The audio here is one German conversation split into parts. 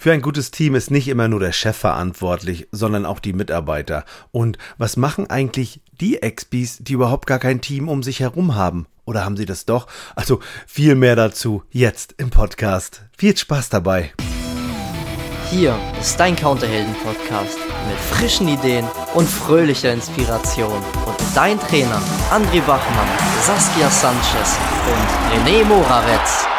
Für ein gutes Team ist nicht immer nur der Chef verantwortlich, sondern auch die Mitarbeiter. Und was machen eigentlich die Expis, die überhaupt gar kein Team um sich herum haben? Oder haben sie das doch? Also viel mehr dazu jetzt im Podcast. Viel Spaß dabei. Hier ist dein Counterhelden-Podcast mit frischen Ideen und fröhlicher Inspiration. Und dein Trainer André Bachmann, Saskia Sanchez und René Moravetz.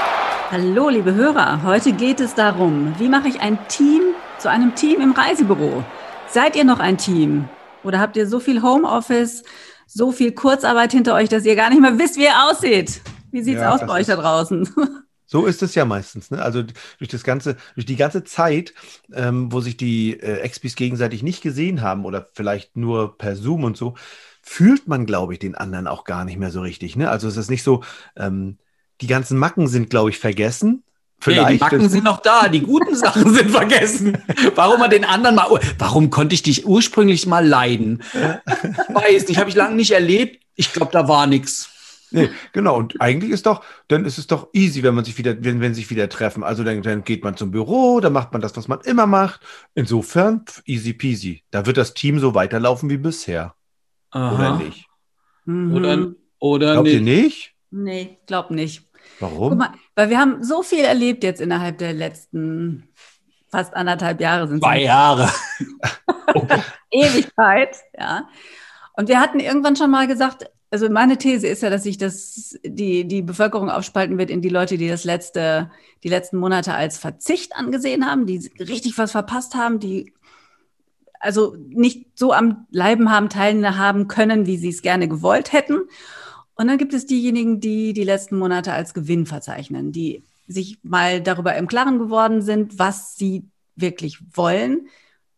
Hallo, liebe Hörer. Heute geht es darum, wie mache ich ein Team zu einem Team im Reisebüro? Seid ihr noch ein Team? Oder habt ihr so viel Homeoffice, so viel Kurzarbeit hinter euch, dass ihr gar nicht mehr wisst, wie ihr aussieht? Wie sieht's ja, aus bei euch da draußen? So ist es ja meistens. Ne? Also durch das ganze, durch die ganze Zeit, ähm, wo sich die äh, Expis gegenseitig nicht gesehen haben oder vielleicht nur per Zoom und so, fühlt man, glaube ich, den anderen auch gar nicht mehr so richtig. Ne? Also es ist nicht so, ähm, die ganzen Macken sind, glaube ich, vergessen. Vielleicht. Nee, die Macken sind noch da, die guten Sachen sind vergessen. Warum man den anderen mal, warum konnte ich dich ursprünglich mal leiden? Ich weiß nicht, habe ich lange nicht erlebt. Ich glaube, da war nichts. Nee, genau. Und eigentlich ist doch, dann ist es doch easy, wenn man sich wieder, wenn, wenn sich wieder treffen. Also dann, dann geht man zum Büro, dann macht man das, was man immer macht. Insofern easy peasy. Da wird das Team so weiterlaufen wie bisher. Aha. Oder nicht? Mhm. Oder, oder Glaubt nicht. ihr nicht? Nee, glaub nicht. Warum? Mal, weil wir haben so viel erlebt jetzt innerhalb der letzten fast anderthalb Jahre sind Zwei Jahre. Ewigkeit, ja. Und wir hatten irgendwann schon mal gesagt, also meine These ist ja, dass sich das, die, die Bevölkerung aufspalten wird in die Leute, die das letzte, die letzten Monate als Verzicht angesehen haben, die richtig was verpasst haben, die also nicht so am Leiben haben teilhaben können, wie sie es gerne gewollt hätten. Und dann gibt es diejenigen, die die letzten Monate als Gewinn verzeichnen, die sich mal darüber im Klaren geworden sind, was sie wirklich wollen,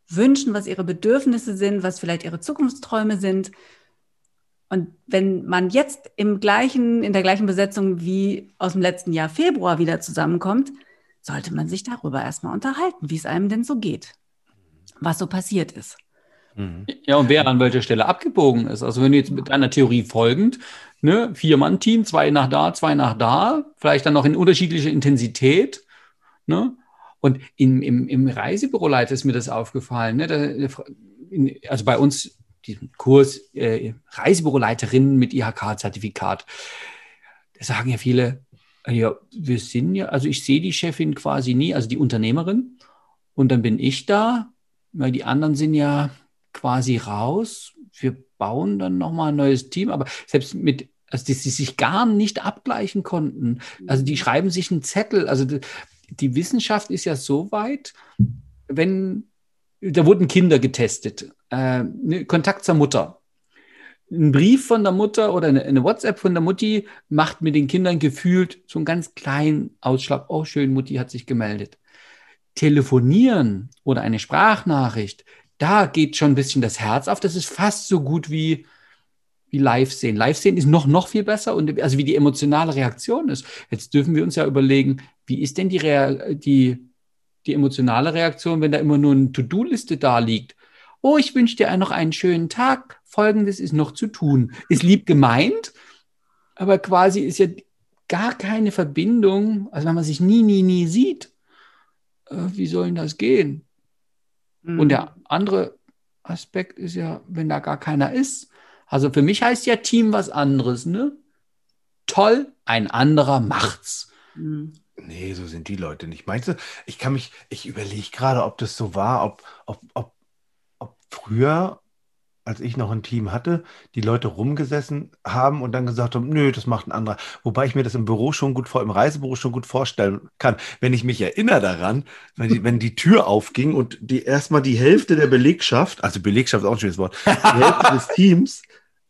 wünschen, was ihre Bedürfnisse sind, was vielleicht ihre Zukunftsträume sind. Und wenn man jetzt im gleichen, in der gleichen Besetzung wie aus dem letzten Jahr Februar wieder zusammenkommt, sollte man sich darüber erstmal unterhalten, wie es einem denn so geht, was so passiert ist. Mhm. Ja, und wer an welcher Stelle abgebogen ist. Also wenn du jetzt mit deiner Theorie folgend, ne, Vier-Mann-Team, zwei nach da, zwei nach da, vielleicht dann noch in unterschiedlicher Intensität, ne? Und in, im, im Reisebüroleiter ist mir das aufgefallen, ne? Da, in, also bei uns, diesen Kurs äh, Reisebüroleiterinnen mit IHK-Zertifikat, da sagen ja viele, ja, wir sind ja, also ich sehe die Chefin quasi nie, also die Unternehmerin, und dann bin ich da, weil die anderen sind ja quasi raus. Wir bauen dann nochmal ein neues Team, aber selbst mit, also die, die sich gar nicht abgleichen konnten. Also die schreiben sich einen Zettel. Also die, die Wissenschaft ist ja so weit, wenn, da wurden Kinder getestet, äh, Kontakt zur Mutter. Ein Brief von der Mutter oder eine, eine, WhatsApp von der Mutti macht mit den Kindern gefühlt so einen ganz kleinen Ausschlag. Oh, schön, Mutti hat sich gemeldet. Telefonieren oder eine Sprachnachricht, da geht schon ein bisschen das Herz auf. Das ist fast so gut wie, wie live sehen. Live sehen ist noch, noch viel besser und also wie die emotionale Reaktion ist. Jetzt dürfen wir uns ja überlegen, wie ist denn die, Rea die, die emotionale Reaktion, wenn da immer nur eine To-Do-Liste da liegt? Oh, ich wünsche dir noch einen schönen Tag. Folgendes ist noch zu tun. Ist lieb gemeint, aber quasi ist ja gar keine Verbindung. Also wenn man sich nie, nie, nie sieht, äh, wie soll denn das gehen? Mhm. Und der andere Aspekt ist ja, wenn da gar keiner ist. Also für mich heißt ja Team was anderes, ne? Toll, ein anderer macht's. Mhm. Nee, so sind die Leute nicht. Meinst du, ich kann mich, ich überlege gerade, ob das so war, ob, ob, ob, ob früher als ich noch ein Team hatte, die Leute rumgesessen haben und dann gesagt haben, nö, das macht ein anderer. Wobei ich mir das im Büro schon gut vor, im Reisebüro schon gut vorstellen kann. Wenn ich mich erinnere daran, wenn die, wenn die Tür aufging und die erstmal die Hälfte der Belegschaft, also Belegschaft ist auch ein schönes Wort, die Hälfte des Teams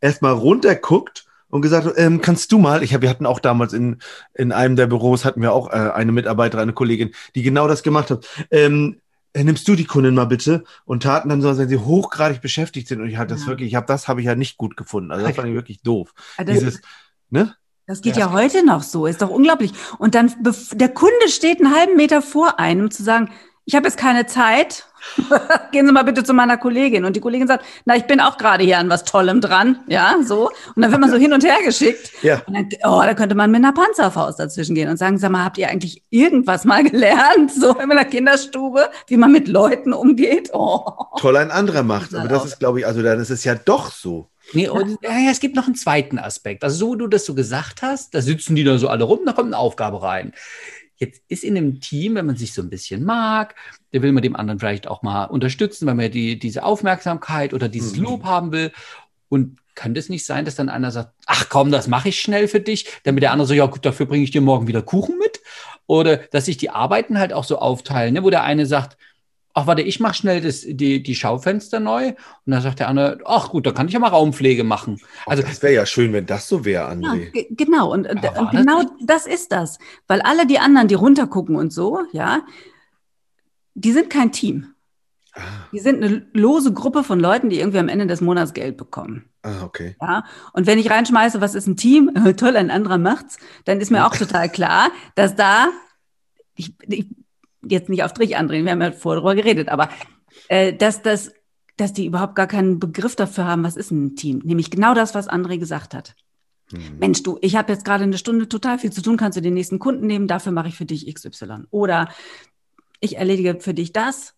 erstmal runterguckt und gesagt, ähm, kannst du mal, ich hab, wir hatten auch damals in, in einem der Büros, hatten wir auch äh, eine Mitarbeiterin, eine Kollegin, die genau das gemacht hat. Ähm, äh, nimmst du die Kundin mal bitte und taten dann so, wenn sie hochgradig beschäftigt sind und ich hatte das wirklich, ich habe das habe ich ja nicht gut gefunden. Also das fand ich wirklich doof. Das, Dieses, ne? Das geht ja. ja heute noch so, ist doch unglaublich. Und dann der Kunde steht einen halben Meter vor einem zu sagen, ich habe jetzt keine Zeit. Gehen Sie mal bitte zu meiner Kollegin. Und die Kollegin sagt, na, ich bin auch gerade hier an was Tollem dran. Ja, so. Und dann wird man so hin und her geschickt. Ja. Und dann, oh, da könnte man mit einer Panzerfaust dazwischen gehen und sagen, sag mal, habt ihr eigentlich irgendwas mal gelernt? So in der Kinderstube, wie man mit Leuten umgeht? Oh. Toll ein anderer macht. Aber das ist, glaube ich, also dann ist es ja doch so. Nee, und, ja, ja, es gibt noch einen zweiten Aspekt. Also, so wie du das so gesagt hast, da sitzen die da so alle rum, da kommt eine Aufgabe rein. Jetzt ist in einem Team, wenn man sich so ein bisschen mag, da will man dem anderen vielleicht auch mal unterstützen, weil man die, diese Aufmerksamkeit oder dieses Mhm. Lob haben will. Und kann das nicht sein, dass dann einer sagt, ach komm, das mache ich schnell für dich, damit der andere so, ja gut, dafür bringe ich dir morgen wieder Kuchen mit? Oder dass sich die Arbeiten halt auch so aufteilen, ne? wo der eine sagt, ach warte, ich mache schnell das, die, die Schaufenster neu. Und dann sagt der andere, ach gut, da kann ich ja mal Raumpflege machen. Also das wäre ja schön, wenn das so wäre, Ja, André. ge- genau. Und, und, und das genau das ist das. Weil alle die anderen, die runtergucken und so, ja, die sind kein Team. Ah, Die sind eine lose Gruppe von Leuten, die irgendwie am Ende des Monats Geld bekommen. ah, okay. Ja, und wenn ich reinschmeiße, was ist ein Team? Toll, ein anderer macht's, dann ist mir auch total klar, dass da, ich, ich jetzt nicht auf Strich andrehen, wir haben ja vorher drüber geredet, aber äh, dass, dass, dass die überhaupt gar keinen Begriff dafür haben, was ist ein Team? Nämlich genau das, was André gesagt hat. Hm. Mensch, du, ich habe jetzt gerade eine Stunde total viel zu tun, kannst du den nächsten Kunden nehmen, dafür mache ich für dich XY. Oder ich erledige für dich das.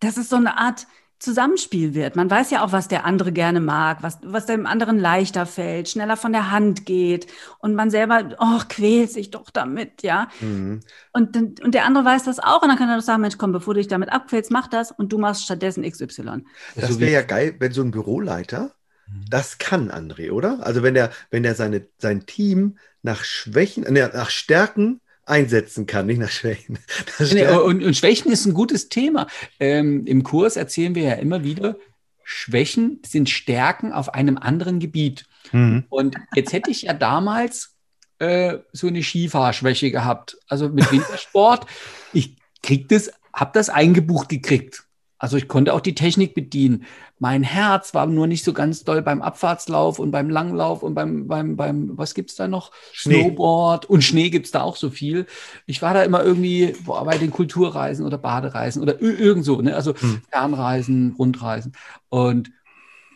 Dass es so eine Art Zusammenspiel wird. Man weiß ja auch, was der andere gerne mag, was, was dem anderen leichter fällt, schneller von der Hand geht und man selber, oh, quält sich doch damit, ja. Mhm. Und, und der andere weiß das auch und dann kann er doch sagen, Mensch, komm, bevor du dich damit abquälst, mach das und du machst stattdessen XY. Das So wäre ja geil, wenn so ein Büroleiter Mhm. das kann, André, oder? Also wenn er, wenn er seine, sein Team nach Schwächen, äh, nach Stärken einsetzen kann, nicht nach Schwächen. Nee. Und, und Schwächen ist ein gutes Thema. Ähm, Im Kurs erzählen wir ja immer wieder, Schwächen sind Stärken auf einem anderen Gebiet. Mhm. Und jetzt hätte ich ja damals äh, so eine Skifahrschwäche gehabt. Also mit Wintersport. ich krieg das, habe das eingebucht gekriegt. Also ich konnte auch die Technik bedienen. Mein Herz war nur nicht so ganz doll beim Abfahrtslauf und beim Langlauf und beim, beim, beim was gibt's da noch? Schnee. Snowboard und Schnee gibt's da auch so viel. Ich war da immer irgendwie boah, bei den Kulturreisen oder Badereisen oder ir- irgend so, ne? also Hm. Fernreisen, Rundreisen. Und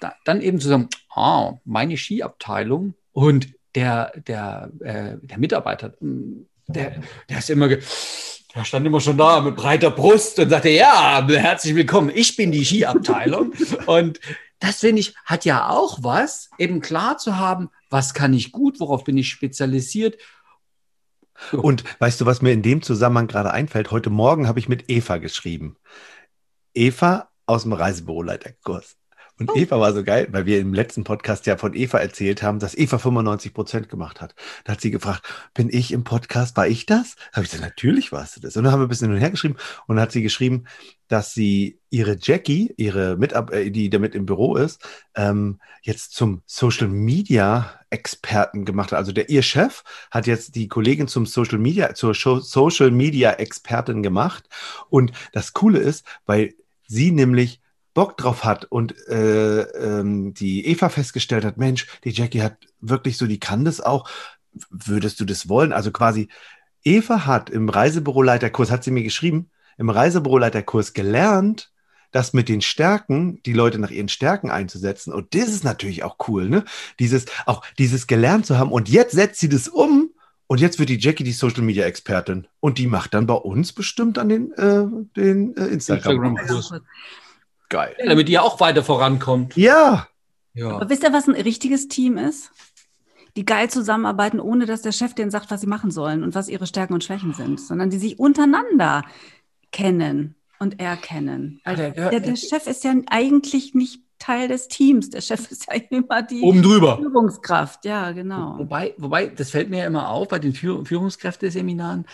da, dann eben zu sagen, ah, meine Skiabteilung und der, der, äh, der Mitarbeiter, mh, der, der ist immer, der stand immer schon da mit breiter Brust und sagte, ja, herzlich willkommen, ich bin die Skiabteilung. und das finde ich, hat ja auch was, eben klar zu haben, was kann ich gut, worauf bin ich spezialisiert. Und weißt du, was mir in dem Zusammenhang gerade einfällt? Heute Morgen habe ich mit Eva geschrieben. Eva aus dem Reisebüroleiterkurs. Und Eva war so geil, weil wir im letzten Podcast ja von Eva erzählt haben, dass Eva 95 Prozent gemacht hat. Da hat sie gefragt, bin ich im Podcast, war ich das? Da habe ich gesagt, natürlich warst du das. Und dann haben wir ein bisschen hin und her geschrieben und dann hat sie geschrieben, dass sie ihre Jackie, ihre Mitab äh, die damit im Büro ist, ähm, jetzt zum Social Media Experten gemacht hat. Also der ihr Chef hat jetzt die Kollegin zum Social Media zur Show, Social Media Expertin gemacht. Und das Coole ist, weil sie nämlich Bock drauf hat und äh, ähm, die Eva festgestellt hat, Mensch, die Jackie hat wirklich so, die kann das auch. Würdest du das wollen? Also quasi, Eva hat im Reisebüroleiterkurs, hat sie mir geschrieben, im Reisebüroleiterkurs gelernt, das mit den Stärken, die Leute nach ihren Stärken einzusetzen. Und das ist natürlich auch cool, ne? Dieses, auch dieses gelernt zu haben. Und jetzt setzt sie das um. Und jetzt wird die Jackie die Social Media Expertin. Und die macht dann bei uns bestimmt an den, äh, den äh, Instagram. Geil. Ja, damit ihr auch weiter vorankommt. Ja. Ja. Aber wisst ihr, was ein richtiges Team ist? Die geil zusammenarbeiten, ohne dass der Chef denen sagt, was sie machen sollen und was ihre Stärken und Schwächen sind, sondern die sich untereinander kennen und erkennen. Weil Ja, der der, Chef ist ja eigentlich nicht Teil des Teams. Der Chef ist ja immer die Oben drüber. Führungskraft. Ja, genau. Wobei, wobei, das fällt mir ja immer auf bei den Führ Führungskräfteseminaren,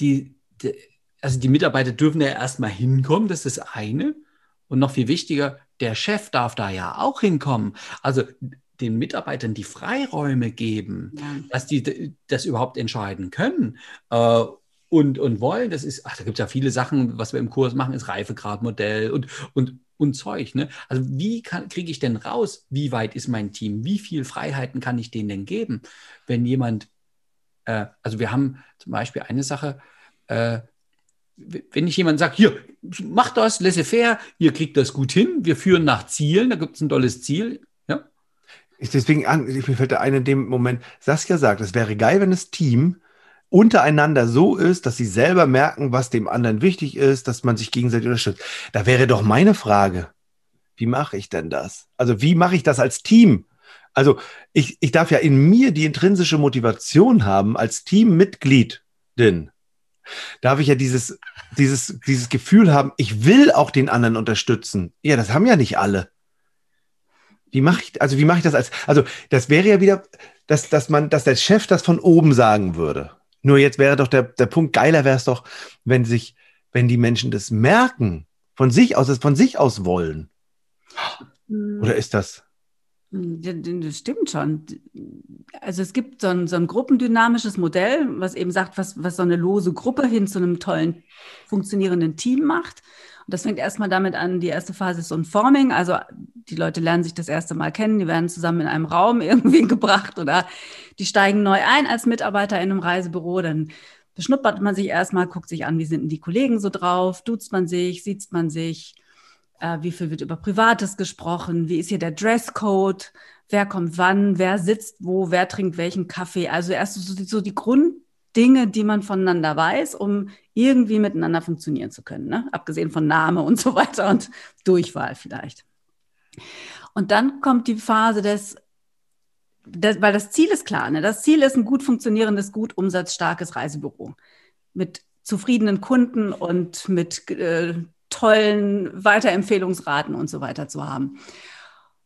die, die, also die Mitarbeiter dürfen ja erstmal hinkommen, das ist das eine. Und noch viel wichtiger, der Chef darf da ja auch hinkommen. Also den Mitarbeitern die Freiräume geben, Ja. dass die das überhaupt entscheiden können äh, und, und wollen. Das ist, ach, da gibt es ja viele Sachen, was wir im Kurs machen, ist Reifegradmodell und, und, und Zeug. Ne? Also wie kriege ich denn raus, wie weit ist mein Team? Wie viel Freiheiten kann ich denen denn geben, wenn jemand, äh, also wir haben zum Beispiel eine Sache, äh, wenn ich jemand sage, hier, mach das, laissez-faire, ihr kriegt das gut hin, wir führen nach Zielen, da gibt es ein tolles Ziel, ja. Ich deswegen an, mir fällt der eine in dem Moment, Saskia sagt, es wäre geil, wenn das Team untereinander so ist, dass sie selber merken, was dem anderen wichtig ist, dass man sich gegenseitig unterstützt. Da wäre doch meine Frage, wie mache ich denn das? Also wie mache ich das als Team? Also ich, ich darf ja in mir die intrinsische Motivation haben als Teammitgliedin. Darf ich ja dieses, dieses, dieses Gefühl haben, ich will auch den anderen unterstützen. Ja, das haben ja nicht alle. Wie mache ich, also wie mache ich das als, also das wäre ja wieder, dass, dass man, dass der Chef das von oben sagen würde. Nur jetzt wäre doch der, der Punkt, geiler wäre es doch, wenn sich, wenn die Menschen das merken, von sich aus, es von sich aus wollen. Oder ist das? Das stimmt schon. Also es gibt so ein, so ein gruppendynamisches Modell, was eben sagt, was, was so eine lose Gruppe hin zu einem tollen, funktionierenden Team macht. Und das fängt erstmal damit an, die erste Phase ist so ein Forming, also die Leute lernen sich das erste Mal kennen, die werden zusammen in einem Raum irgendwie gebracht oder die steigen neu ein als Mitarbeiter in einem Reisebüro, dann beschnuppert man sich erstmal, guckt sich an, wie sind denn die Kollegen so drauf, duzt man sich, sieht man sich, äh, wie viel wird über Privates gesprochen, wie ist hier der Dresscode, wer kommt wann, wer sitzt wo, wer trinkt welchen Kaffee. Also erst so, so die Grunddinge, die man voneinander weiß, um irgendwie miteinander funktionieren zu können, ne? abgesehen von Name und so weiter und Durchwahl vielleicht. Und dann kommt die Phase des, des weil das Ziel ist klar, ne? das Ziel ist ein gut funktionierendes, gut umsatzstarkes Reisebüro mit zufriedenen Kunden und mit äh, tollen Weiterempfehlungsraten und so weiter zu haben.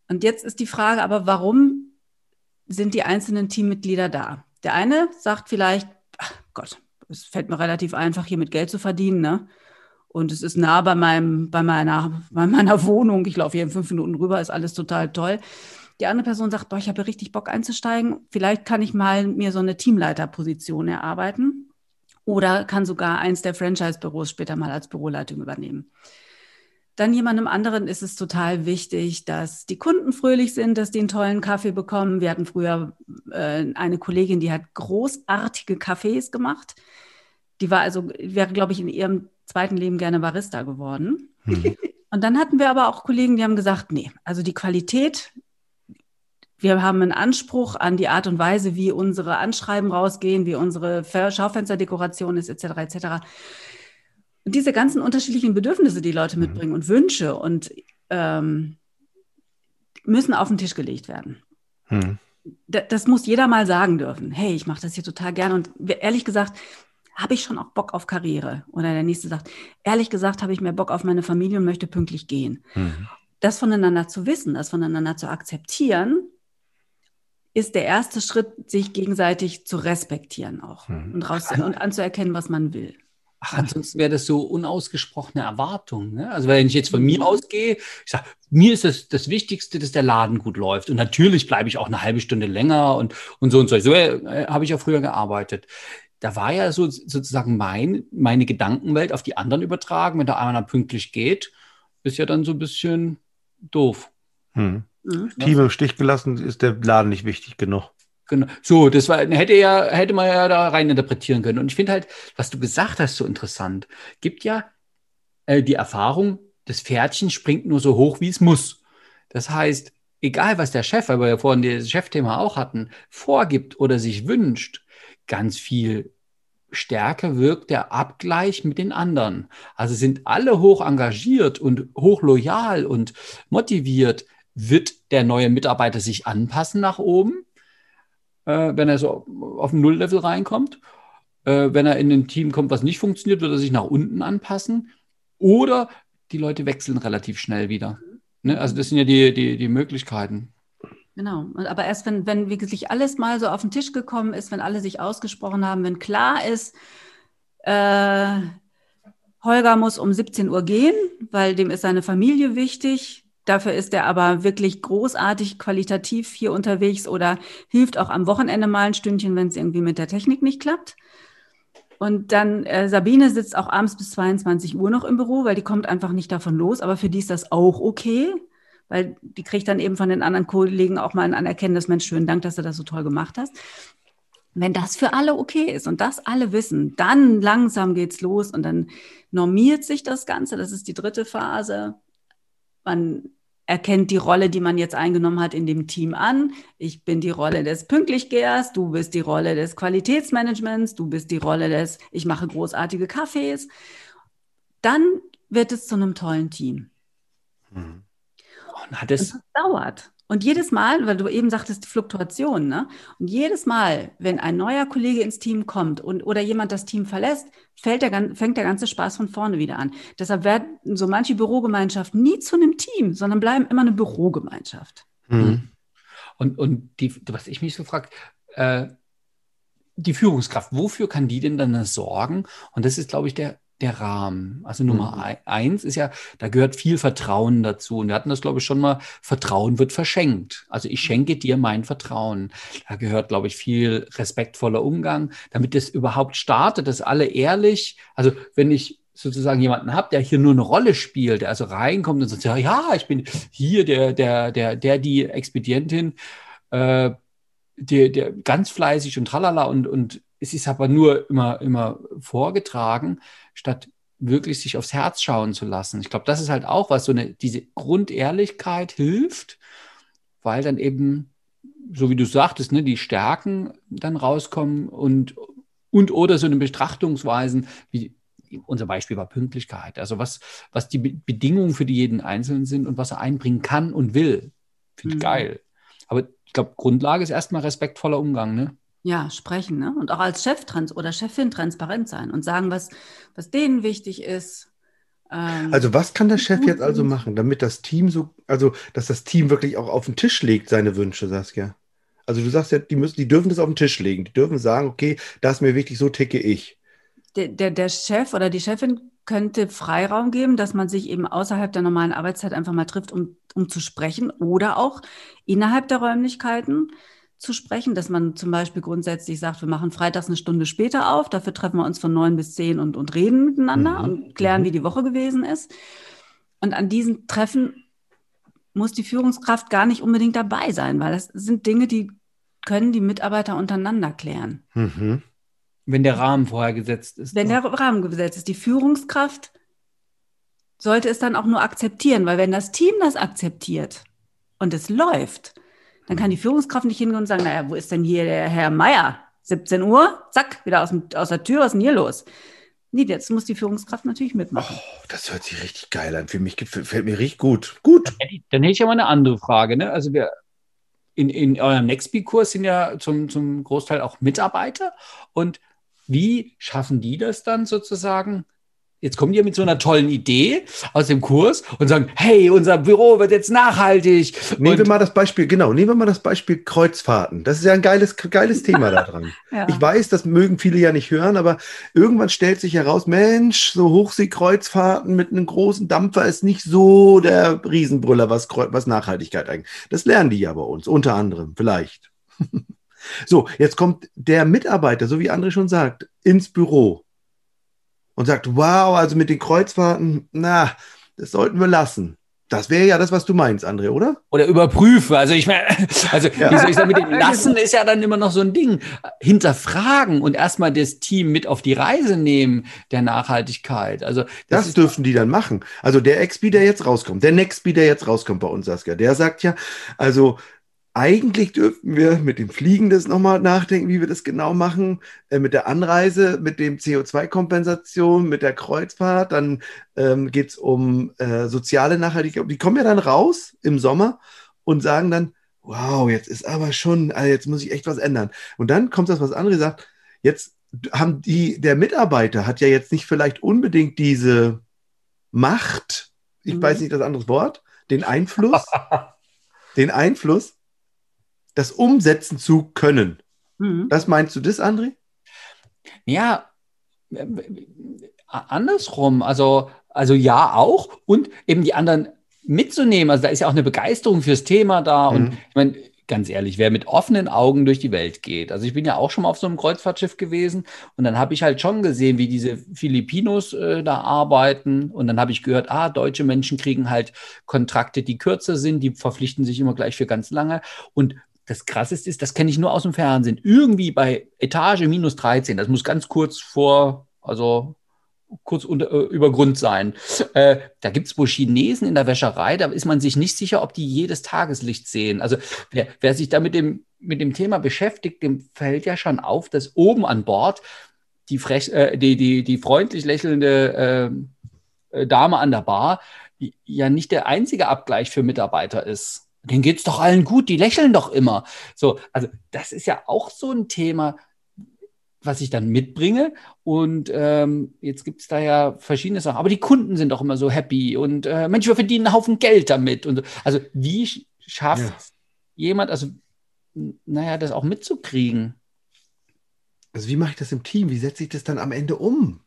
Und jetzt ist die Frage aber, warum sind die einzelnen Teammitglieder da? Der eine sagt vielleicht, Gott, es fällt mir relativ einfach, hier mit Geld zu verdienen, ne? Und es ist nah bei meinem, bei meiner, bei meiner Wohnung. Ich laufe hier in fünf Minuten rüber, ist alles total toll. Die andere Person sagt, boah, ich habe richtig Bock einzusteigen. Vielleicht kann ich mal mir so eine Teamleiterposition erarbeiten oder kann sogar eins der Franchise-Büros später mal als Büroleitung übernehmen. Dann jemandem anderen ist es total wichtig, dass die Kunden fröhlich sind, dass die einen tollen Kaffee bekommen. Wir hatten früher äh, eine Kollegin, die hat großartige Kaffees gemacht. Die war also, wäre, glaube ich, in ihrem zweiten Leben gerne Barista geworden. Mhm. Und dann hatten wir aber auch Kollegen, die haben gesagt, nee, also die Qualität wir haben einen Anspruch an die Art und Weise, wie unsere Anschreiben rausgehen, wie unsere Schaufensterdekoration ist, etc., etc. Und diese ganzen unterschiedlichen Bedürfnisse, die Leute mhm. mitbringen und Wünsche und ähm, müssen auf den Tisch gelegt werden. Mhm. Das muss jeder mal sagen dürfen. Hey, ich mache das hier total gerne. Und ehrlich gesagt, habe ich schon auch Bock auf Karriere. Oder der nächste sagt, ehrlich gesagt, habe ich mehr Bock auf meine Familie und möchte pünktlich gehen. Mhm. Das voneinander zu wissen, das voneinander zu akzeptieren ist der erste Schritt, sich gegenseitig zu respektieren auch hm. und, raus und anzuerkennen, was man will. Ach, ansonsten wäre das so unausgesprochene Erwartung. Ne? Also wenn ich jetzt von mir mhm. ausgehe, ich sage, mir ist das, das Wichtigste, dass der Laden gut läuft. Und natürlich bleibe ich auch eine halbe Stunde länger und, und so und so. So äh, habe ich ja früher gearbeitet. Da war ja so sozusagen mein, meine Gedankenwelt auf die anderen übertragen. Wenn da einer pünktlich geht, ist ja dann so ein bisschen doof. Hm. Mhm. Team im Stich gelassen, ist der Laden nicht wichtig genug. Genau. So, das war, hätte ja, hätte man ja da rein interpretieren können. Und ich finde halt, was du gesagt hast, so interessant. Gibt ja äh, die Erfahrung, das Pferdchen springt nur so hoch, wie es muss. Das heißt, egal was der Chef, weil wir ja vorhin das Chefthema auch hatten, vorgibt oder sich wünscht, ganz viel stärker wirkt der Abgleich mit den anderen. Also sind alle hoch engagiert und hoch loyal und motiviert, wird der neue Mitarbeiter sich anpassen nach oben, äh, wenn er so auf ein Nulllevel reinkommt. Äh, wenn er in ein Team kommt, was nicht funktioniert, wird er sich nach unten anpassen. Oder die Leute wechseln relativ schnell wieder. Ne? Also das sind ja die, die, die Möglichkeiten. Genau. Aber erst wenn, wenn wirklich alles mal so auf den Tisch gekommen ist, wenn alle sich ausgesprochen haben, wenn klar ist, äh, Holger muss um 17 Uhr gehen, weil dem ist seine Familie wichtig. Dafür ist er aber wirklich großartig qualitativ hier unterwegs oder hilft auch am Wochenende mal ein Stündchen, wenn es irgendwie mit der Technik nicht klappt. Und dann äh, Sabine sitzt auch abends bis 22 Uhr noch im Büro, weil die kommt einfach nicht davon los. Aber für die ist das auch okay, weil die kriegt dann eben von den anderen Kollegen auch mal ein Anerkennendes, Mensch, schönen Dank, dass du das so toll gemacht hast. Wenn das für alle okay ist und das alle wissen, dann langsam geht's los und dann normiert sich das Ganze. Das ist die dritte Phase. Man erkennt die Rolle, die man jetzt eingenommen hat in dem Team an. Ich bin die Rolle des Pünktlichgehers, du bist die Rolle des Qualitätsmanagements, du bist die Rolle des, ich mache großartige Kaffees. Dann wird es zu einem tollen Team. Mhm. Und hat es und das dauert. Und jedes Mal, weil du eben sagtest, Fluktuation, ne? Und jedes Mal, wenn ein neuer Kollege ins Team kommt und, oder jemand das Team verlässt, fällt der, fängt der ganze Spaß von vorne wieder an. Deshalb werden so manche Bürogemeinschaften nie zu einem Team, sondern bleiben immer eine Bürogemeinschaft. Mhm. Und, und die, was ich mich so frage, äh, die Führungskraft, wofür kann die denn dann sorgen? Und das ist, glaube ich, der der Rahmen. Also Nummer mhm. eins ist ja, da gehört viel Vertrauen dazu. Und wir hatten das, glaube ich, schon mal, Vertrauen wird verschenkt. Also ich schenke dir mein Vertrauen. Da gehört, glaube ich, viel respektvoller Umgang, damit es überhaupt startet, dass alle ehrlich, also wenn ich sozusagen jemanden habe, der hier nur eine Rolle spielt, der also reinkommt und sagt, ja, ja, ich bin hier der, der, der, der, die Expedientin, äh, der, der ganz fleißig und tralala und, und es ist aber nur immer, immer vorgetragen, statt wirklich sich aufs Herz schauen zu lassen. Ich glaube, das ist halt auch was, so eine, diese Grundehrlichkeit hilft, weil dann eben, so wie du sagtest, ne, die Stärken dann rauskommen und, und oder so eine Betrachtungsweisen, wie unser Beispiel war Pünktlichkeit. Also was, was die Bedingungen für die jeden Einzelnen sind und was er einbringen kann und will. Finde ich mhm. geil. Aber ich glaube, Grundlage ist erstmal respektvoller Umgang, ne? Ja, sprechen, ne? Und auch als Chef trans oder Chefin transparent sein und sagen, was, was denen wichtig ist. Ähm, also was kann der Chef jetzt also machen, damit das Team so, also dass das Team wirklich auch auf den Tisch legt, seine Wünsche, Saskia? Also du sagst ja, die müssen, die dürfen das auf den Tisch legen. Die dürfen sagen, okay, das ist mir wichtig, so ticke ich. Der, der, der Chef oder die Chefin könnte Freiraum geben, dass man sich eben außerhalb der normalen Arbeitszeit einfach mal trifft, um, um zu sprechen oder auch innerhalb der Räumlichkeiten zu sprechen, dass man zum Beispiel grundsätzlich sagt, wir machen freitags eine Stunde später auf, dafür treffen wir uns von neun bis zehn und, und reden miteinander mhm. und klären, mhm. wie die Woche gewesen ist. Und an diesen Treffen muss die Führungskraft gar nicht unbedingt dabei sein, weil das sind Dinge, die können die Mitarbeiter untereinander klären. Mhm. Wenn der Rahmen vorher gesetzt ist. Wenn der Rahmen gesetzt ist. Die Führungskraft sollte es dann auch nur akzeptieren, weil wenn das Team das akzeptiert und es läuft, dann kann die Führungskraft nicht hingehen und sagen, naja, wo ist denn hier der Herr Meier? 17 Uhr, zack, wieder aus, dem, aus der Tür, was ist denn hier los? Nee, jetzt muss die Führungskraft natürlich mitmachen. Oh, das hört sich richtig geil an. Für mich gefällt mir richtig gut. Gut. Dann hätte ich ja mal eine andere Frage. Ne? Also wir in, in eurem Nextbee-Kurs sind ja zum, zum Großteil auch Mitarbeiter. Und wie schaffen die das dann sozusagen, Jetzt kommen die mit so einer tollen Idee aus dem Kurs und sagen, hey, unser Büro wird jetzt nachhaltig. Nehmen und wir mal das Beispiel, genau, nehmen wir mal das Beispiel Kreuzfahrten. Das ist ja ein geiles, geiles Thema da dran. ja. Ich weiß, das mögen viele ja nicht hören, aber irgendwann stellt sich heraus, Mensch, so Hochseekreuzfahrten mit einem großen Dampfer ist nicht so der Riesenbrüller, was, was Nachhaltigkeit eigentlich. Das lernen die ja bei uns, unter anderem, vielleicht. so, jetzt kommt der Mitarbeiter, so wie André schon sagt, ins Büro und sagt, wow, also mit den Kreuzfahrten, na, das sollten wir lassen. Das wäre ja das, was du meinst, André, oder? Oder überprüfen. Also ich meine, also ja. wie soll ich sagen, mit dem Lassen ist ja dann immer noch so ein Ding. Hinterfragen und erstmal das Team mit auf die Reise nehmen der Nachhaltigkeit. Also das, das dürfen die dann machen. Also der XP, der jetzt rauskommt, der Nextby, der jetzt rauskommt bei uns, Saskia, der sagt ja, also eigentlich dürften wir mit dem Fliegen das nochmal nachdenken, wie wir das genau machen, äh, mit der Anreise, mit dem CO2-Kompensation, mit der Kreuzfahrt. Dann ähm, geht es um äh, soziale Nachhaltigkeit. Die kommen ja dann raus im Sommer und sagen dann, wow, jetzt ist aber schon, also jetzt muss ich echt was ändern. Und dann kommt das, was André sagt, jetzt haben die, der Mitarbeiter hat ja jetzt nicht vielleicht unbedingt diese Macht, ich mhm. weiß nicht das andere Wort, den Einfluss, den Einfluss, das umsetzen zu können. Mhm. Das meinst du das, André? Ja, äh, andersrum. Also, also ja auch und eben die anderen mitzunehmen. Also da ist ja auch eine Begeisterung fürs Thema da. Mhm. Und ich meine, ganz ehrlich, wer mit offenen Augen durch die Welt geht. Also ich bin ja auch schon mal auf so einem Kreuzfahrtschiff gewesen und dann habe ich halt schon gesehen, wie diese Filipinos äh, da arbeiten und dann habe ich gehört, ah, deutsche Menschen kriegen halt Kontrakte, die kürzer sind, die verpflichten sich immer gleich für ganz lange und das krasseste ist, das kenne ich nur aus dem Fernsehen. Irgendwie bei Etage minus 13, das muss ganz kurz vor, also kurz unter, äh, über Grund sein. Äh, da gibt es wohl Chinesen in der Wäscherei, da ist man sich nicht sicher, ob die jedes Tageslicht sehen. Also wer, wer sich da mit dem, mit dem Thema beschäftigt, dem fällt ja schon auf, dass oben an Bord die, frech, äh, die, die, die freundlich lächelnde äh, Dame an der Bar ja nicht der einzige Abgleich für Mitarbeiter ist denen geht's doch allen gut, die lächeln doch immer. So, also das ist ja auch so ein Thema, was ich dann mitbringe. Und ähm, jetzt gibt es da ja verschiedene Sachen. Aber die Kunden sind doch immer so happy und äh, Mensch, wir verdienen einen Haufen Geld damit. Und also wie schafft ja. jemand, also naja, das auch mitzukriegen? Also wie mache ich das im Team? Wie setze ich das dann am Ende um?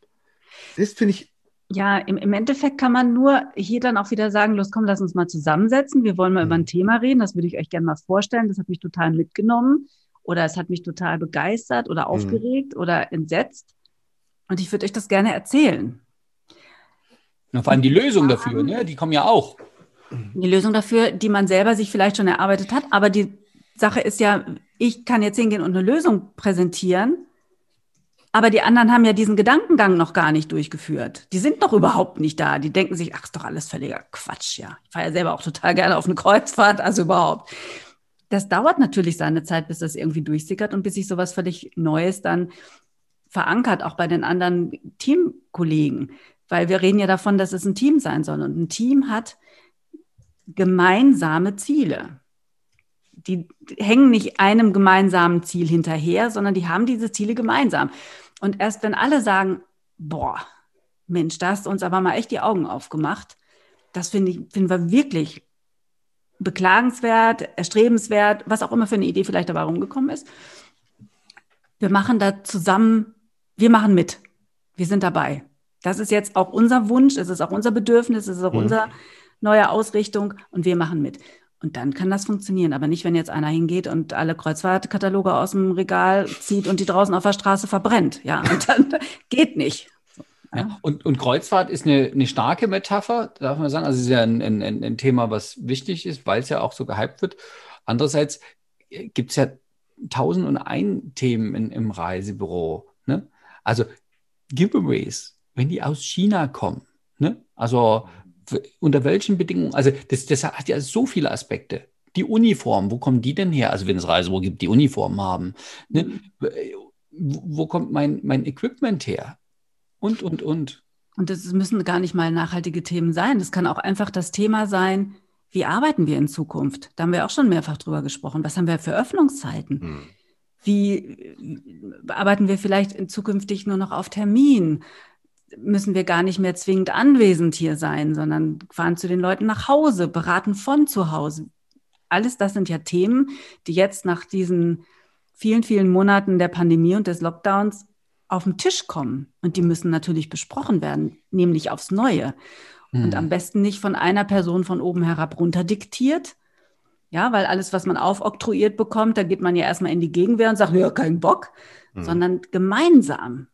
Das finde ich ja, im, im Endeffekt kann man nur hier dann auch wieder sagen, los komm, lass uns mal zusammensetzen. Wir wollen mal mhm. über ein Thema reden. Das würde ich euch gerne mal vorstellen. Das hat mich total mitgenommen oder es hat mich total begeistert oder mhm. aufgeregt mhm. oder entsetzt. Und ich würde euch das gerne erzählen. Und vor allem die Lösung dafür, ne? die kommen ja auch. Die Lösung dafür, die man selber sich vielleicht schon erarbeitet hat. Aber die Sache ist ja, ich kann jetzt hingehen und eine Lösung präsentieren aber die anderen haben ja diesen Gedankengang noch gar nicht durchgeführt. Die sind noch überhaupt nicht da. Die denken sich, ach, ist doch alles völliger Quatsch, ja. Ich fahre ja selber auch total gerne auf eine Kreuzfahrt, also überhaupt. Das dauert natürlich seine Zeit, bis das irgendwie durchsickert und bis sich sowas völlig Neues dann verankert, auch bei den anderen Teamkollegen. Weil wir reden ja davon, dass es ein Team sein soll. Und ein Team hat gemeinsame Ziele. Die hängen nicht einem gemeinsamen Ziel hinterher, sondern die haben diese Ziele gemeinsam. Und erst wenn alle sagen, boah, Mensch, da hast du uns aber mal echt die Augen aufgemacht, das finde ich, finden wir wirklich beklagenswert, erstrebenswert, was auch immer für eine Idee vielleicht dabei rumgekommen ist. Wir machen da zusammen, wir machen mit. Wir sind dabei. Das ist jetzt auch unser Wunsch, es ist auch unser Bedürfnis, es ist auch mhm. unsere neue Ausrichtung und wir machen mit. Und dann kann das funktionieren. Aber nicht, wenn jetzt einer hingeht und alle Kreuzfahrtkataloge aus dem Regal zieht und die draußen auf der Straße verbrennt. Ja, und dann geht nicht. Ja. Und, und Kreuzfahrt ist eine, eine starke Metapher, darf man sagen. Also es ist ja ein, ein, ein Thema, was wichtig ist, weil es ja auch so gehypt wird. Andererseits gibt es ja tausend und ein Themen in, im Reisebüro. Ne? Also Giveaways, wenn die aus China kommen, ne? also unter welchen Bedingungen, also das, das hat ja so viele Aspekte. Die Uniform, wo kommen die denn her? Also wenn es Reisebüro gibt, die Uniformen haben. Ne? Wo kommt mein, mein Equipment her? Und, und, und. Und das müssen gar nicht mal nachhaltige Themen sein. Das kann auch einfach das Thema sein, wie arbeiten wir in Zukunft? Da haben wir auch schon mehrfach drüber gesprochen. Was haben wir für Öffnungszeiten? Hm. Wie arbeiten wir vielleicht zukünftig nur noch auf Termin? Müssen wir gar nicht mehr zwingend anwesend hier sein, sondern fahren zu den Leuten nach Hause, beraten von zu Hause. Alles das sind ja Themen, die jetzt nach diesen vielen, vielen Monaten der Pandemie und des Lockdowns auf den Tisch kommen. Und die müssen natürlich besprochen werden, nämlich aufs Neue. Mhm. Und am besten nicht von einer Person von oben herab runter diktiert. Ja, weil alles, was man aufoktroyiert bekommt, da geht man ja erstmal in die Gegenwehr und sagt, ja, kein Bock, mhm. sondern gemeinsam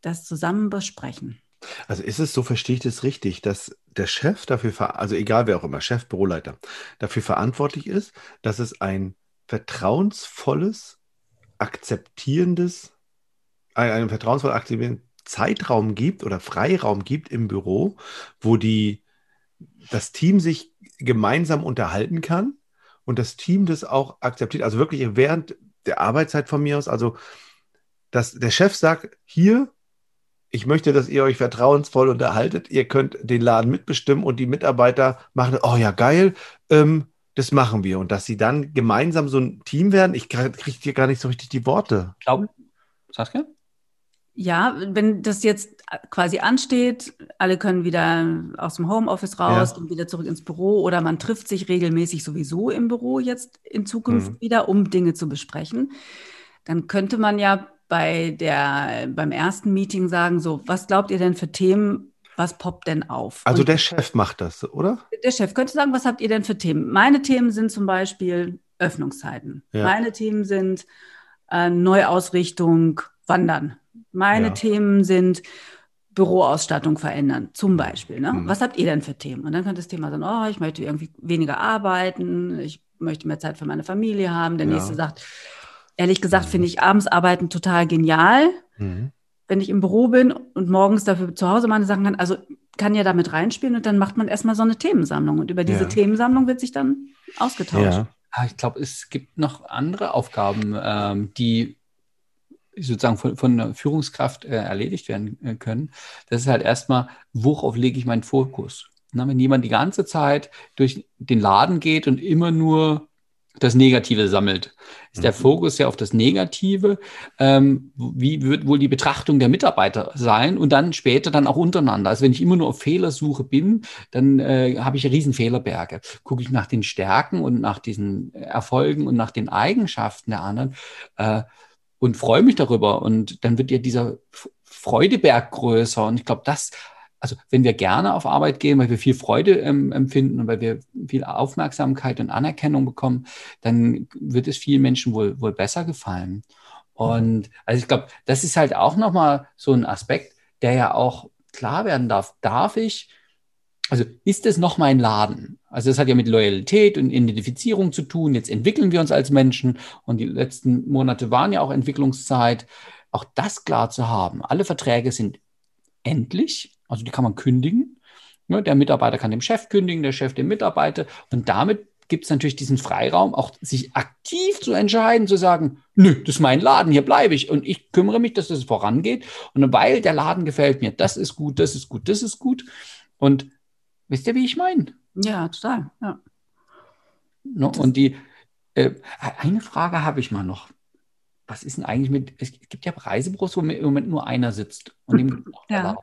das zusammen besprechen. Also ist es, so verstehe ich das richtig, dass der Chef dafür, also egal wer auch immer, Chef, Büroleiter, dafür verantwortlich ist, dass es ein vertrauensvolles, akzeptierendes, einen vertrauensvoll akzeptierenden Zeitraum gibt oder Freiraum gibt im Büro, wo die, das Team sich gemeinsam unterhalten kann und das Team das auch akzeptiert. Also wirklich während der Arbeitszeit von mir aus, also dass der Chef sagt, hier ich möchte, dass ihr euch vertrauensvoll unterhaltet. Ihr könnt den Laden mitbestimmen und die Mitarbeiter machen, oh ja, geil, ähm, das machen wir. Und dass sie dann gemeinsam so ein Team werden, ich kriege hier gar nicht so richtig die Worte. Glauben, Saskia? Ja, wenn das jetzt quasi ansteht, alle können wieder aus dem Homeoffice raus ja. und wieder zurück ins Büro oder man trifft sich regelmäßig sowieso im Büro jetzt in Zukunft mhm. wieder, um Dinge zu besprechen, dann könnte man ja bei der, beim ersten Meeting sagen, so, was glaubt ihr denn für Themen, was poppt denn auf? Also Und der Chef macht das, oder? Der Chef könnte sagen, was habt ihr denn für Themen? Meine Themen sind zum Beispiel Öffnungszeiten. Ja. Meine Themen sind äh, Neuausrichtung, Wandern. Meine ja. Themen sind Büroausstattung verändern, zum Beispiel. Ne? Mhm. Was habt ihr denn für Themen? Und dann könnte das Thema sein, oh, ich möchte irgendwie weniger arbeiten, ich möchte mehr Zeit für meine Familie haben. Der Ja. nächste sagt, ehrlich gesagt, finde ich abends arbeiten total genial, Mhm. wenn ich im Büro bin und morgens dafür zu Hause meine Sachen kann. Also kann ja damit reinspielen und dann macht man erstmal so eine Themensammlung. Und über diese Ja. Themensammlung wird sich dann ausgetauscht. Ja. Ah, Ich glaube, es gibt noch andere Aufgaben, ähm, die sozusagen von, von einer Führungskraft äh, erledigt werden äh, können. Das ist halt erstmal, worauf lege ich meinen Fokus? Na, wenn jemand die ganze Zeit durch den Laden geht und immer nur das Negative sammelt, ist der Mhm. Fokus ja auf das Negative. Ähm, wie wird wohl die Betrachtung der Mitarbeiter sein und dann später dann auch untereinander? Also wenn ich immer nur auf Fehlersuche bin, dann äh, habe ich riesen Fehlerberge. Gucke ich nach den Stärken und nach diesen Erfolgen und nach den Eigenschaften der anderen äh, und freue mich darüber. Und dann wird ja dieser Freudeberg größer. Und ich glaube, das, also wenn wir gerne auf Arbeit gehen, weil wir viel Freude ähm, empfinden und weil wir viel Aufmerksamkeit und Anerkennung bekommen, dann wird es vielen Menschen wohl, wohl besser gefallen. Und also ich glaube, das ist halt auch nochmal so ein Aspekt, der ja auch klar werden darf. Darf ich, also ist es noch mein Laden? Also das hat ja mit Loyalität und Identifizierung zu tun. Jetzt entwickeln wir uns als Menschen und die letzten Monate waren ja auch Entwicklungszeit. Auch das klar zu haben. Alle Verträge sind endlich, also die kann man kündigen. Ne, Der Mitarbeiter kann dem Chef kündigen, der Chef dem Mitarbeiter. Und damit gibt es natürlich diesen Freiraum, auch sich aktiv zu entscheiden, zu sagen, nö, das ist mein Laden, hier bleibe ich und ich kümmere mich, dass es vorangeht. Und weil der Laden gefällt mir, das ist gut, das ist gut, das ist gut. Und wisst ihr, wie ich meine? Ja, total. Ja. Ne? Und die, äh, eine Frage habe ich mal noch. Was ist denn eigentlich mit, es gibt ja Reisebüros, wo im Moment nur einer sitzt. Und dem Ja.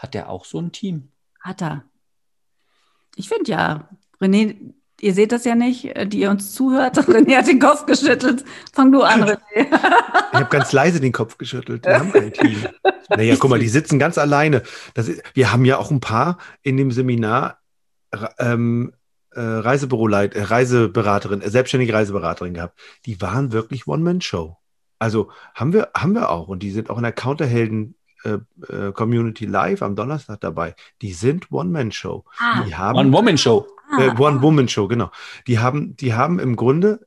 Hat der auch so ein Team? Hat er. Ich finde ja, René, ihr seht das ja nicht, äh, die ihr uns zuhört. René hat den Kopf geschüttelt. Fang du an, René. Ich habe ganz leise den Kopf geschüttelt. Wir haben ein Team. Naja, guck mal, die sitzen ganz alleine. Das ist, wir haben ja auch ein paar in dem Seminar ähm, äh, Reisebüroleit, äh, Reiseberaterin, äh, selbstständige Reiseberaterin gehabt. Die waren wirklich One-Man-Show. Also haben wir, haben wir auch. Und die sind auch in der Counterhelden äh, äh, Community Live am Donnerstag dabei. Die sind One-Man-Show. Ah, Die haben One-Woman-Show. äh, ah, One-Woman-Show, genau. Die haben, die haben im Grunde,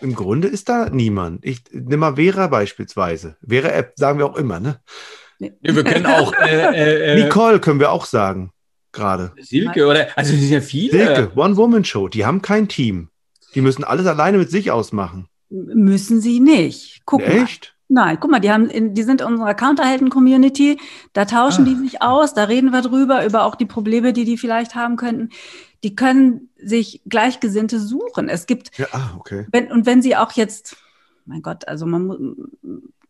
im Grunde ist da niemand. Ich nimm mal Vera beispielsweise. Vera-App sagen wir auch immer, ne? Ja, wir können auch äh, äh, äh, Nicole können wir auch sagen, gerade. Silke oder, also es sind ja viele. Silke, One-Woman-Show. Die haben kein Team. Die müssen alles alleine mit sich ausmachen. müssen sie nicht. Guck mal. Nein, guck mal, die haben, in, die sind in unserer Counterhelden-Community. Da tauschen Ah. die sich aus, da reden wir drüber, über auch die Probleme, die die vielleicht haben könnten. Die können sich Gleichgesinnte suchen. Es gibt, Ja, ah, okay. wenn, und wenn sie auch jetzt, mein Gott, also man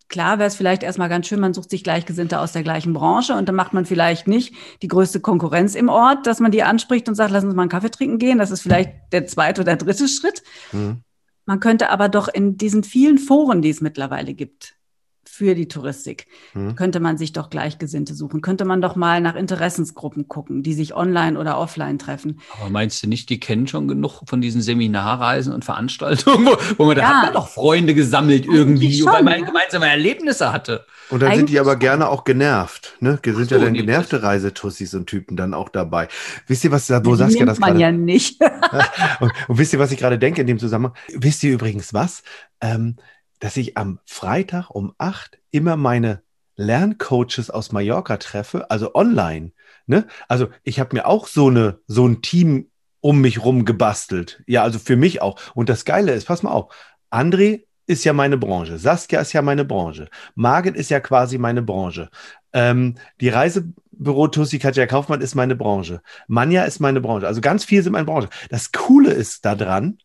klar wäre es vielleicht erstmal ganz schön, man sucht sich Gleichgesinnte aus der gleichen Branche und dann macht man vielleicht nicht die größte Konkurrenz im Ort, dass man die anspricht und sagt, lass uns mal einen Kaffee trinken gehen. Das ist vielleicht der zweite oder dritte Schritt. Hm. Man könnte aber doch in diesen vielen Foren, die es mittlerweile gibt, für die Touristik, Hm. könnte man sich doch Gleichgesinnte suchen. Könnte man doch mal nach Interessensgruppen gucken, die sich online oder offline treffen. Aber meinst du nicht, die kennen schon genug von diesen Seminarreisen und Veranstaltungen, wo, wo man, da Ja. hat man doch Freunde gesammelt irgendwie, Eigentlich weil schon, man ja. gemeinsame Erlebnisse hatte. Und dann sind die Eigentlich aber schon. gerne auch genervt. Ne? Sind Ach ja so, dann nee, genervte Reisetussis und Typen dann auch dabei. Wisst ihr, was da, wo Saskia das man gerade ja nicht. Und, und wisst ihr, was ich gerade denke in dem Zusammenhang? Wisst ihr übrigens was? Ähm, dass ich am Freitag um 8 immer meine Lerncoaches aus Mallorca treffe, also online. Ne? Also ich habe mir auch so, eine, so ein Team um mich rum gebastelt. Ja, also für mich auch. Und das Geile ist, pass mal auf, André ist ja meine Branche, Saskia ist ja meine Branche, Margit ist ja quasi meine Branche. Ähm, die Reisebüro Tussi Katja Kaufmann ist meine Branche. Manja ist meine Branche. Also ganz viel sind meine Branche. Das Coole ist daran,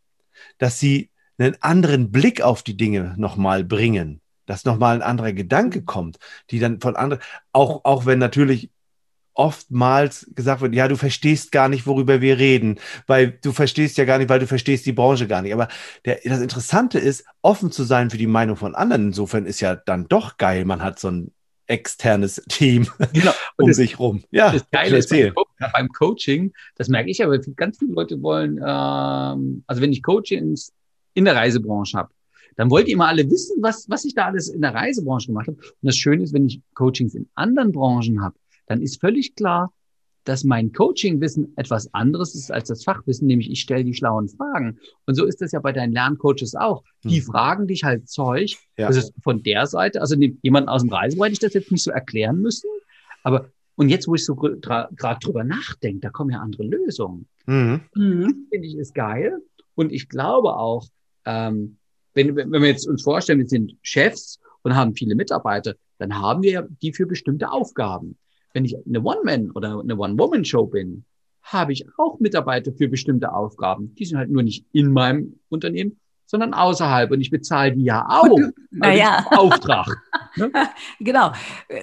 dass sie einen anderen Blick auf die Dinge nochmal bringen, dass nochmal ein anderer Gedanke kommt, die dann von anderen, auch, auch wenn natürlich oftmals gesagt wird, ja, du verstehst gar nicht, worüber wir reden, weil du verstehst ja gar nicht, weil du verstehst die Branche gar nicht. Aber der, das Interessante ist, offen zu sein für die Meinung von anderen. Insofern ist ja dann doch geil, man hat so ein externes Team Genau. um das, sich rum. Ja, das Geile ist beim, Co- beim Coaching, das merke ich aber, ganz viele Leute wollen, ähm, also wenn ich Coachings in der Reisebranche habe, dann wollt ihr immer alle wissen, was, was ich da alles in der Reisebranche gemacht habe. Und das Schöne ist, wenn ich Coachings in anderen Branchen habe, dann ist völlig klar, dass mein Coaching-Wissen etwas anderes ist als das Fachwissen, nämlich ich stelle die schlauen Fragen. Und so ist das ja bei deinen Lerncoaches auch. Die Mhm. fragen dich halt Zeug. Ja. Das ist von der Seite, also jemand aus dem Reisebereich hätte ich das jetzt nicht so erklären müssen. Aber und jetzt, wo ich so gerade drüber nachdenke, da kommen ja andere Lösungen Mhm. Mhm. finde ich ist geil. Und ich glaube auch, ähm, wenn, wenn wir jetzt uns vorstellen, wir sind Chefs und haben viele Mitarbeiter, dann haben wir die für bestimmte Aufgaben. Wenn ich eine One-Man- oder eine One-Woman-Show bin, habe ich auch Mitarbeiter für bestimmte Aufgaben. Die sind halt nur nicht in meinem Unternehmen, sondern außerhalb. Und ich bezahle die ja auch. Und du- naja. Also Auftrag. Genau.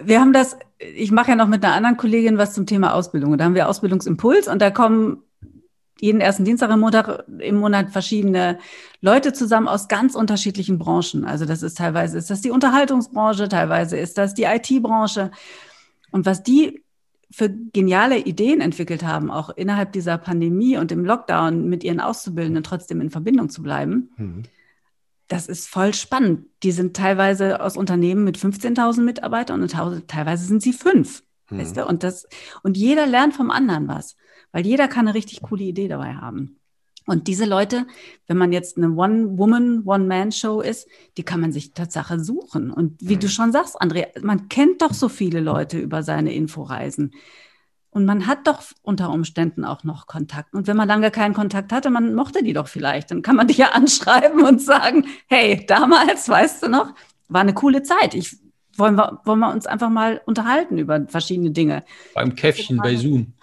Wir haben das, ich mache ja noch mit einer anderen Kollegin was zum Thema Ausbildung. Und da haben wir Ausbildungsimpuls und da kommen jeden ersten Dienstag im Monat, im Monat verschiedene Leute zusammen aus ganz unterschiedlichen Branchen. Also das ist teilweise ist das die Unterhaltungsbranche, teilweise ist das die IT-Branche. Und was die für geniale Ideen entwickelt haben, auch innerhalb dieser Pandemie und im Lockdown mit ihren Auszubildenden trotzdem in Verbindung zu bleiben, Mhm. das ist voll spannend. Die sind teilweise aus Unternehmen mit 15.000 Mitarbeitern und teilweise sind sie fünf. Mhm. Weißt du? und, das, und jeder lernt vom anderen was, weil jeder kann eine richtig coole Idee dabei haben. Und diese Leute, wenn man jetzt eine One-Woman, One-Man-Show ist, die kann man sich Tatsache suchen. Und wie du schon sagst, André, man kennt doch so viele Leute über seine Inforeisen. Und man hat doch unter Umständen auch noch Kontakt. Und wenn man lange keinen Kontakt hatte, man mochte die doch vielleicht, dann kann man dich ja anschreiben und sagen, hey, damals, weißt du noch, war eine coole Zeit. Ich, wollen, wir, wollen wir uns einfach mal unterhalten über verschiedene Dinge. Beim Käffchen bei Zoom.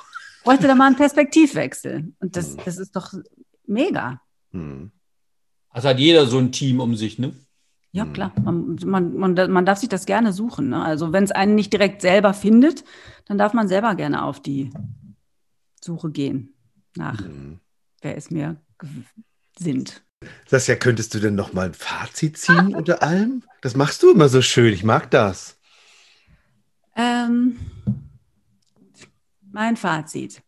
Bräuchte da mal einen Perspektivwechsel. Und das, das ist doch mega. Mhm. Also hat jeder so ein Team um sich, ne? Ja, Mhm. klar. Man, man, man, man darf sich das gerne suchen. Ne? Also wenn es einen nicht direkt selber findet, dann darf man selber gerne auf die Suche gehen nach, Mhm. wer es mir sind. Saskia, könntest du denn noch mal ein Fazit ziehen unter allem? Das machst du immer so schön. Ich mag das. Ähm, mein Fazit.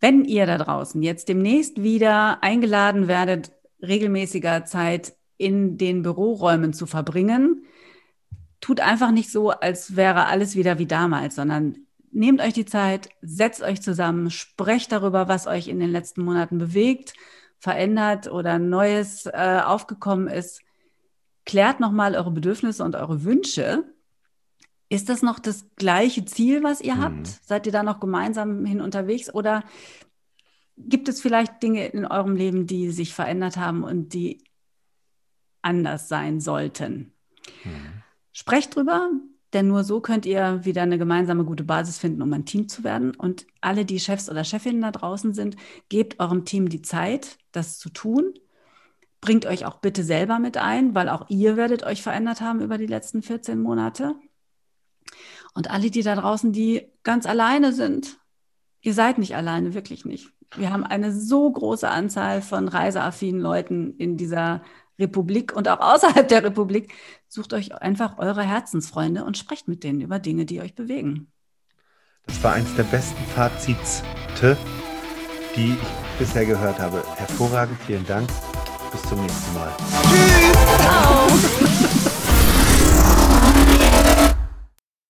Wenn ihr da draußen jetzt demnächst wieder eingeladen werdet, regelmäßiger Zeit in den Büroräumen zu verbringen, tut einfach nicht so, als wäre alles wieder wie damals, sondern nehmt euch die Zeit, setzt euch zusammen, sprecht darüber, was euch in den letzten Monaten bewegt, verändert oder Neues äh, aufgekommen ist. Klärt nochmal eure Bedürfnisse und eure Wünsche. Ist das noch das gleiche Ziel, was ihr Mhm. habt? Seid ihr da noch gemeinsam hin unterwegs oder gibt es vielleicht Dinge in eurem Leben, die sich verändert haben und die anders sein sollten? Sprecht drüber, denn nur so könnt ihr wieder eine gemeinsame gute Basis finden, um ein Team zu werden. Und alle, die Chefs oder Chefinnen da draußen sind, gebt eurem Team die Zeit, das zu tun. Bringt euch auch bitte selber mit ein, weil auch ihr werdet euch verändert haben über die letzten 14 Monate. Und alle, die da draußen, die ganz alleine sind, ihr seid nicht alleine, wirklich nicht. Wir haben eine so große Anzahl von reiseaffinen Leuten in dieser Republik und auch außerhalb der Republik. Sucht euch einfach eure Herzensfreunde und sprecht mit denen über Dinge, die euch bewegen. Das war eins der besten Fazite, die ich bisher gehört habe. Hervorragend, vielen Dank. Bis zum nächsten Mal. Ciao!